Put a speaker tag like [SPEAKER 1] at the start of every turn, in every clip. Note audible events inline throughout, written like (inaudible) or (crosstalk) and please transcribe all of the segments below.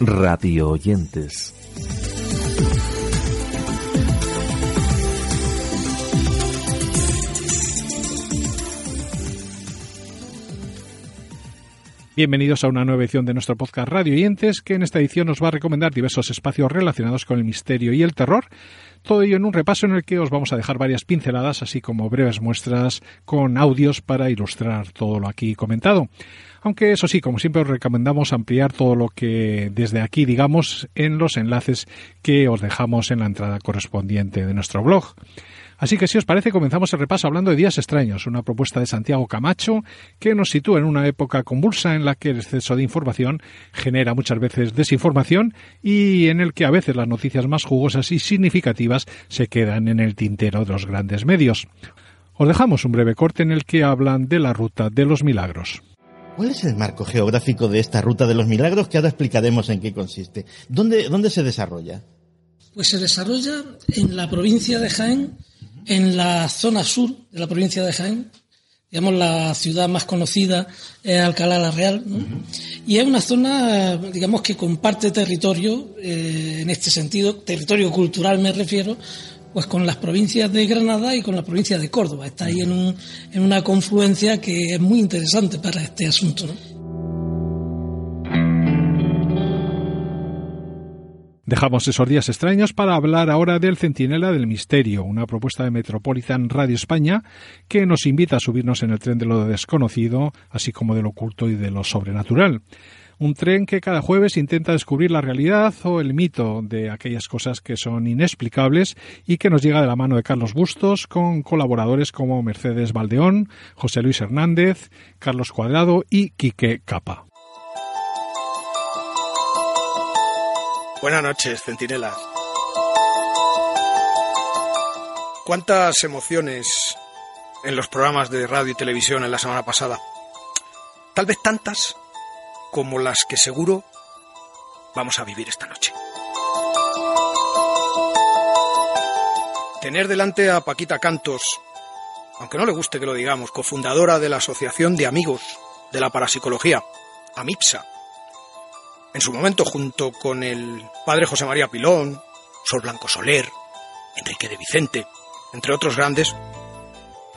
[SPEAKER 1] Radio oyentes.
[SPEAKER 2] Bienvenidos a una nueva edición de nuestro podcast Radio Oyentes, que en esta edición nos va a recomendar diversos espacios relacionados con el misterio y el terror. Todo ello en un repaso en el que os vamos a dejar varias pinceladas, así como breves muestras con audios para ilustrar todo lo aquí comentado. Aunque eso sí, como siempre os recomendamos ampliar todo lo que desde aquí digamos en los enlaces que os dejamos en la entrada correspondiente de nuestro blog. Así que si os parece, comenzamos el repaso hablando de Días Extraños, una propuesta de Santiago Camacho que nos sitúa en una época convulsa en la que el exceso de información genera muchas veces desinformación y en el que a veces las noticias más jugosas y significativas se quedan en el tintero de los grandes medios. Os dejamos un breve corte en el que hablan de la ruta de los milagros.
[SPEAKER 3] ¿Cuál es el marco geográfico de esta ruta de los milagros que ahora explicaremos en qué consiste? ¿Dónde, dónde se desarrolla?
[SPEAKER 4] Pues se desarrolla en la provincia de Jaén, en la zona sur de la provincia de Jaén, digamos la ciudad más conocida es Alcalá la Real, y es una zona, digamos, que comparte territorio, eh, en este sentido, territorio cultural me refiero, pues con las provincias de Granada y con la provincia de Córdoba. Está ahí en, un, en una confluencia que es muy interesante para este asunto. ¿no?
[SPEAKER 2] Dejamos esos días extraños para hablar ahora del Centinela del Misterio, una propuesta de Metropolitan Radio España que nos invita a subirnos en el tren de lo desconocido, así como de lo oculto y de lo sobrenatural. Un tren que cada jueves intenta descubrir la realidad o el mito de aquellas cosas que son inexplicables y que nos llega de la mano de Carlos Bustos con colaboradores como Mercedes Valdeón, José Luis Hernández, Carlos Cuadrado y Quique Capa.
[SPEAKER 5] Buenas noches, centinelas. ¿Cuántas emociones en los programas de radio y televisión en la semana pasada? Tal vez tantas como las que seguro vamos a vivir esta noche. Tener delante a Paquita Cantos, aunque no le guste que lo digamos, cofundadora de la Asociación de Amigos de la Parapsicología, AMIPSA, en su momento junto con el padre José María Pilón, Sol Blanco Soler, Enrique de Vicente, entre otros grandes,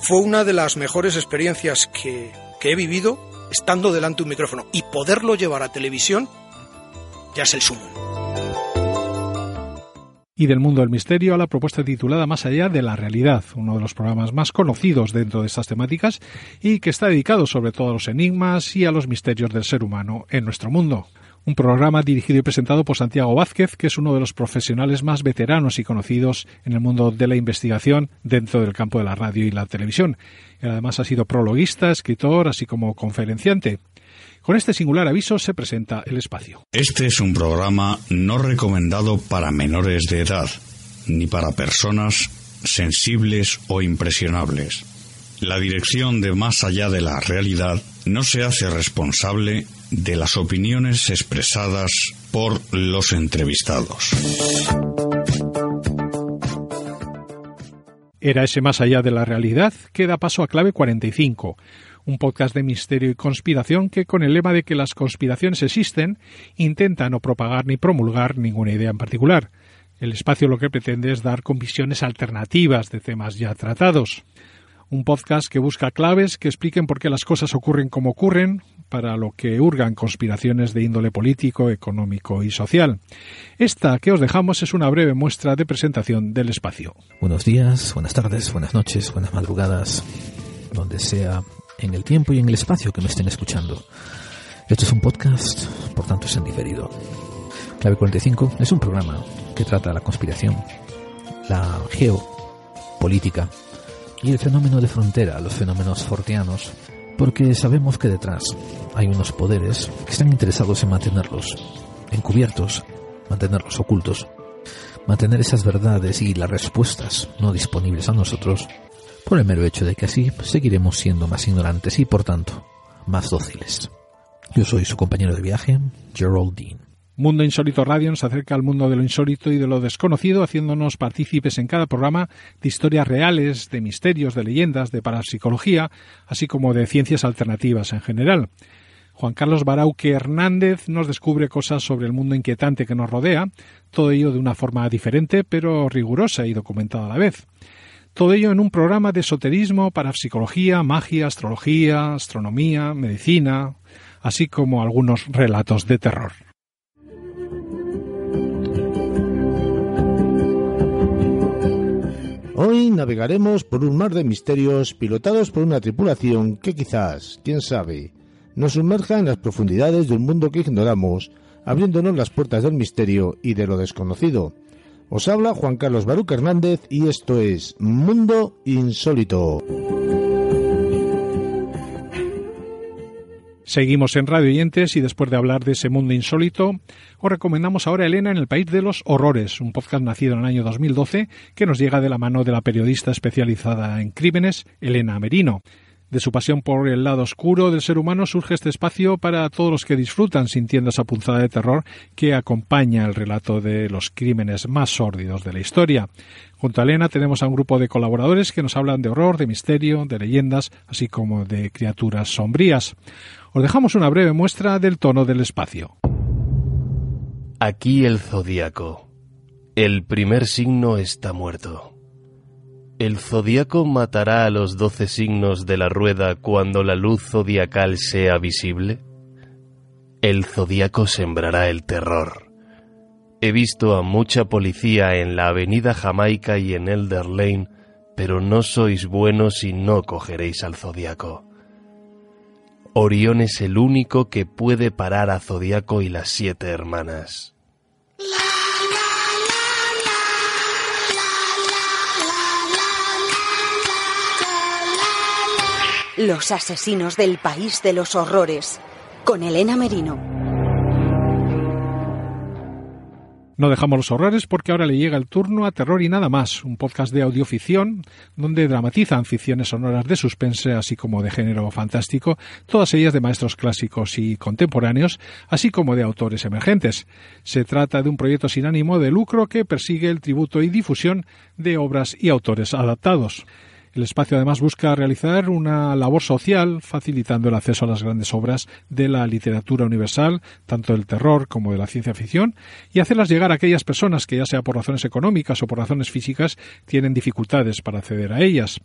[SPEAKER 5] fue una de las mejores experiencias que, que he vivido estando delante de un micrófono y poderlo llevar a televisión ya es el sumo.
[SPEAKER 2] Y del mundo del misterio a la propuesta titulada Más allá de la realidad, uno de los programas más conocidos dentro de estas temáticas y que está dedicado sobre todo a los enigmas y a los misterios del ser humano en nuestro mundo un programa dirigido y presentado por Santiago Vázquez, que es uno de los profesionales más veteranos y conocidos en el mundo de la investigación dentro del campo de la radio y la televisión. Y además ha sido prologuista, escritor, así como conferenciante. Con este singular aviso se presenta el espacio.
[SPEAKER 6] Este es un programa no recomendado para menores de edad, ni para personas sensibles o impresionables. La dirección de Más allá de la realidad no se hace responsable de las opiniones expresadas por los entrevistados.
[SPEAKER 2] Era ese más allá de la realidad que da paso a Clave 45, un podcast de misterio y conspiración que con el lema de que las conspiraciones existen intenta no propagar ni promulgar ninguna idea en particular. El espacio lo que pretende es dar con visiones alternativas de temas ya tratados un podcast que busca claves que expliquen por qué las cosas ocurren como ocurren, para lo que hurgan conspiraciones de índole político, económico y social. Esta que os dejamos es una breve muestra de presentación del espacio.
[SPEAKER 7] Buenos días, buenas tardes, buenas noches, buenas madrugadas, donde sea en el tiempo y en el espacio que me estén escuchando. Esto es un podcast, por tanto es en diferido. Clave 45 es un programa que trata la conspiración, la geo política y el fenómeno de frontera, los fenómenos forteanos, porque sabemos que detrás hay unos poderes que están interesados en mantenerlos encubiertos, mantenerlos ocultos, mantener esas verdades y las respuestas no disponibles a nosotros por el mero hecho de que así seguiremos siendo más ignorantes y por tanto más dóciles. Yo soy su compañero de viaje, Geraldine.
[SPEAKER 2] Mundo Insólito Radio nos acerca al mundo de lo insólito y de lo desconocido, haciéndonos partícipes en cada programa de historias reales, de misterios, de leyendas, de parapsicología, así como de ciencias alternativas en general. Juan Carlos Barauque Hernández nos descubre cosas sobre el mundo inquietante que nos rodea, todo ello de una forma diferente, pero rigurosa y documentada a la vez. Todo ello en un programa de esoterismo, parapsicología, magia, astrología, astronomía, medicina, así como algunos relatos de terror.
[SPEAKER 8] Hoy navegaremos por un mar de misterios pilotados por una tripulación que quizás, quién sabe, nos sumerja en las profundidades de un mundo que ignoramos, abriéndonos las puertas del misterio y de lo desconocido. Os habla Juan Carlos Baruch Hernández y esto es Mundo Insólito.
[SPEAKER 2] Seguimos en Radio Oyentes y después de hablar de ese mundo insólito, os recomendamos ahora Elena en el País de los Horrores, un podcast nacido en el año 2012 que nos llega de la mano de la periodista especializada en crímenes, Elena Merino. De su pasión por el lado oscuro del ser humano surge este espacio para todos los que disfrutan sintiendo esa punzada de terror que acompaña el relato de los crímenes más sórdidos de la historia. Junto a Elena tenemos a un grupo de colaboradores que nos hablan de horror, de misterio, de leyendas, así como de criaturas sombrías. Os dejamos una breve muestra del tono del espacio.
[SPEAKER 9] Aquí el zodíaco. El primer signo está muerto. ¿El zodíaco matará a los doce signos de la rueda cuando la luz zodiacal sea visible? El zodíaco sembrará el terror. He visto a mucha policía en la avenida Jamaica y en Elder Lane, pero no sois buenos y no cogeréis al zodíaco. Orión es el único que puede parar a Zodíaco y las siete hermanas.
[SPEAKER 10] Los asesinos del país de los horrores, con Elena Merino.
[SPEAKER 2] No dejamos los horrores porque ahora le llega el turno a Terror y nada más, un podcast de audioficción donde dramatizan ficciones sonoras de suspense así como de género fantástico, todas ellas de maestros clásicos y contemporáneos, así como de autores emergentes. Se trata de un proyecto sin ánimo de lucro que persigue el tributo y difusión de obras y autores adaptados. El espacio además busca realizar una labor social facilitando el acceso a las grandes obras de la literatura universal, tanto del terror como de la ciencia ficción, y hacerlas llegar a aquellas personas que ya sea por razones económicas o por razones físicas tienen dificultades para acceder a ellas.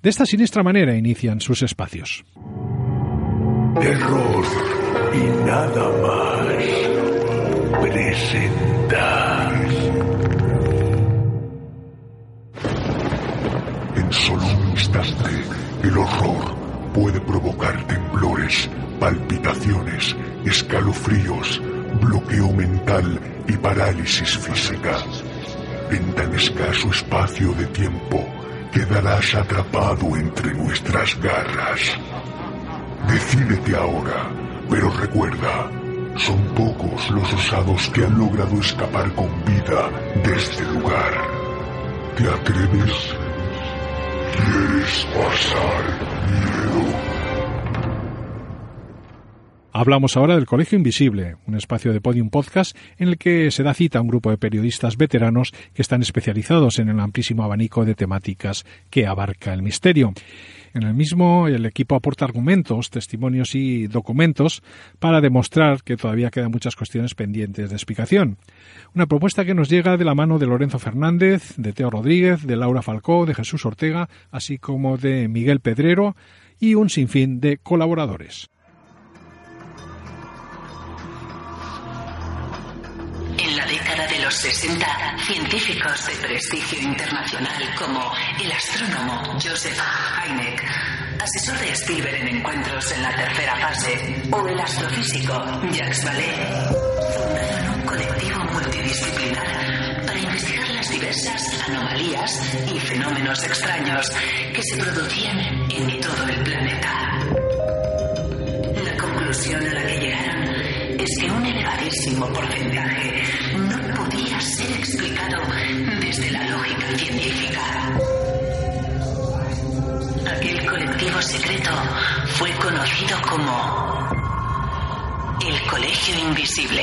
[SPEAKER 2] De esta siniestra manera inician sus espacios.
[SPEAKER 11] Terror y nada más. Presenta. El horror puede provocar temblores, palpitaciones, escalofríos, bloqueo mental y parálisis física. En tan escaso espacio de tiempo, quedarás atrapado entre nuestras garras. Decídete ahora, pero recuerda, son pocos los osados que han logrado escapar con vida de este lugar. ¿Te atreves? ¿Quieres pasar miedo?
[SPEAKER 2] Hablamos ahora del Colegio Invisible, un espacio de Podium Podcast en el que se da cita a un grupo de periodistas veteranos que están especializados en el amplísimo abanico de temáticas que abarca el misterio. En el mismo, el equipo aporta argumentos, testimonios y documentos para demostrar que todavía quedan muchas cuestiones pendientes de explicación. Una propuesta que nos llega de la mano de Lorenzo Fernández, de Teo Rodríguez, de Laura Falcó, de Jesús Ortega, así como de Miguel Pedrero y un sinfín de colaboradores.
[SPEAKER 12] Los 60, científicos de prestigio internacional como el astrónomo Joseph Hynek, asesor de Spielberg en encuentros en la tercera fase, o el astrofísico Jacques Vallée, fundaron un colectivo multidisciplinar para investigar las diversas anomalías y fenómenos extraños que se producían en todo el planeta. La conclusión a la que llegaron es que un elevadísimo porcentaje no ser explicado desde la lógica científica. Aquel colectivo secreto fue conocido como el Colegio Invisible.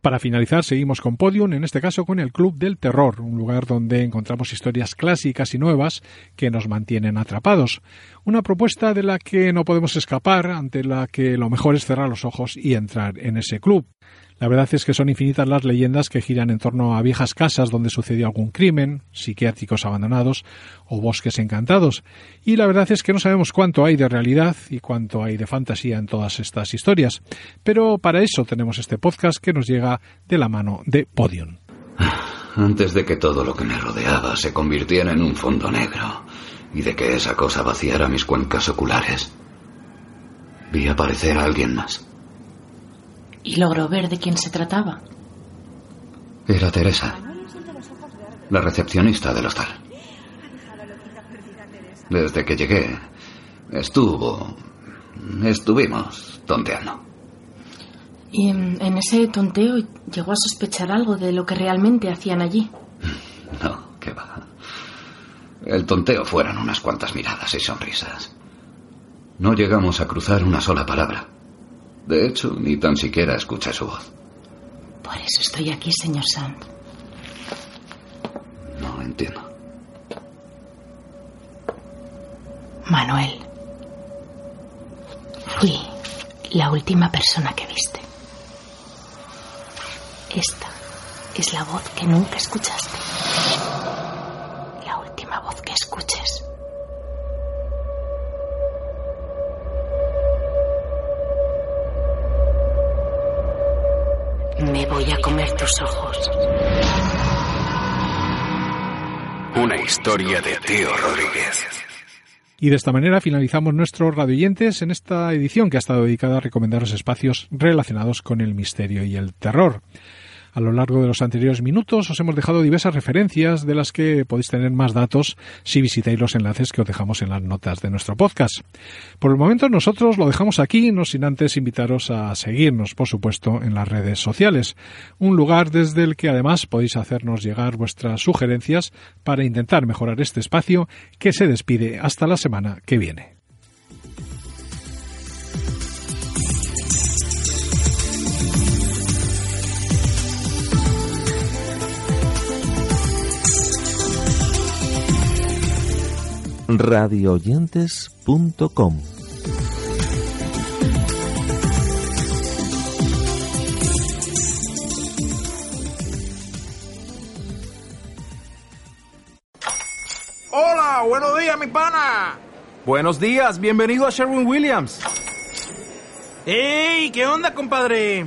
[SPEAKER 2] Para finalizar, seguimos con Podium, en este caso con el Club del Terror, un lugar donde encontramos historias clásicas y nuevas que nos mantienen atrapados. Una propuesta de la que no podemos escapar, ante la que lo mejor es cerrar los ojos y entrar en ese club. La verdad es que son infinitas las leyendas que giran en torno a viejas casas donde sucedió algún crimen, psiquiátricos abandonados o bosques encantados. Y la verdad es que no sabemos cuánto hay de realidad y cuánto hay de fantasía en todas estas historias. Pero para eso tenemos este podcast que nos llega de la mano de Podium.
[SPEAKER 13] Antes de que todo lo que me rodeaba se convirtiera en un fondo negro y de que esa cosa vaciara mis cuencas oculares, vi aparecer a alguien más.
[SPEAKER 14] ¿Y logró ver de quién se trataba?
[SPEAKER 13] Era Teresa, la recepcionista del hostal. Desde que llegué, estuvo... estuvimos tonteando.
[SPEAKER 14] ¿Y en, en ese tonteo llegó a sospechar algo de lo que realmente hacían allí? (laughs)
[SPEAKER 13] No, qué va. El tonteo fueron unas cuantas miradas y sonrisas. No llegamos a cruzar una sola palabra. De hecho, ni tan siquiera escuché su voz.
[SPEAKER 14] Por eso estoy aquí, señor Sand.
[SPEAKER 13] No entiendo.
[SPEAKER 14] Manuel. Fui la última persona que viste. Esta es la voz que nunca escuchaste. Voy a comer tus ojos.
[SPEAKER 15] Una historia de Teo Rodríguez.
[SPEAKER 2] Y de esta manera finalizamos nuestros radioyentes en esta edición que ha estado dedicada a recomendaros espacios relacionados con el misterio y el terror. A lo largo de los anteriores minutos os hemos dejado diversas referencias de las que podéis tener más datos si visitáis los enlaces que os dejamos en las notas de nuestro podcast. Por el momento nosotros lo dejamos aquí, no sin antes invitaros a seguirnos, por supuesto, en las redes sociales, un lugar desde el que además podéis hacernos llegar vuestras sugerencias para intentar mejorar este espacio que se despide hasta la semana que viene.
[SPEAKER 1] radioyentes.com
[SPEAKER 16] Hola, buenos días, mi pana.
[SPEAKER 17] Buenos días, bienvenido a Sherwin Williams.
[SPEAKER 16] ¡Ey! ¿Qué onda, compadre?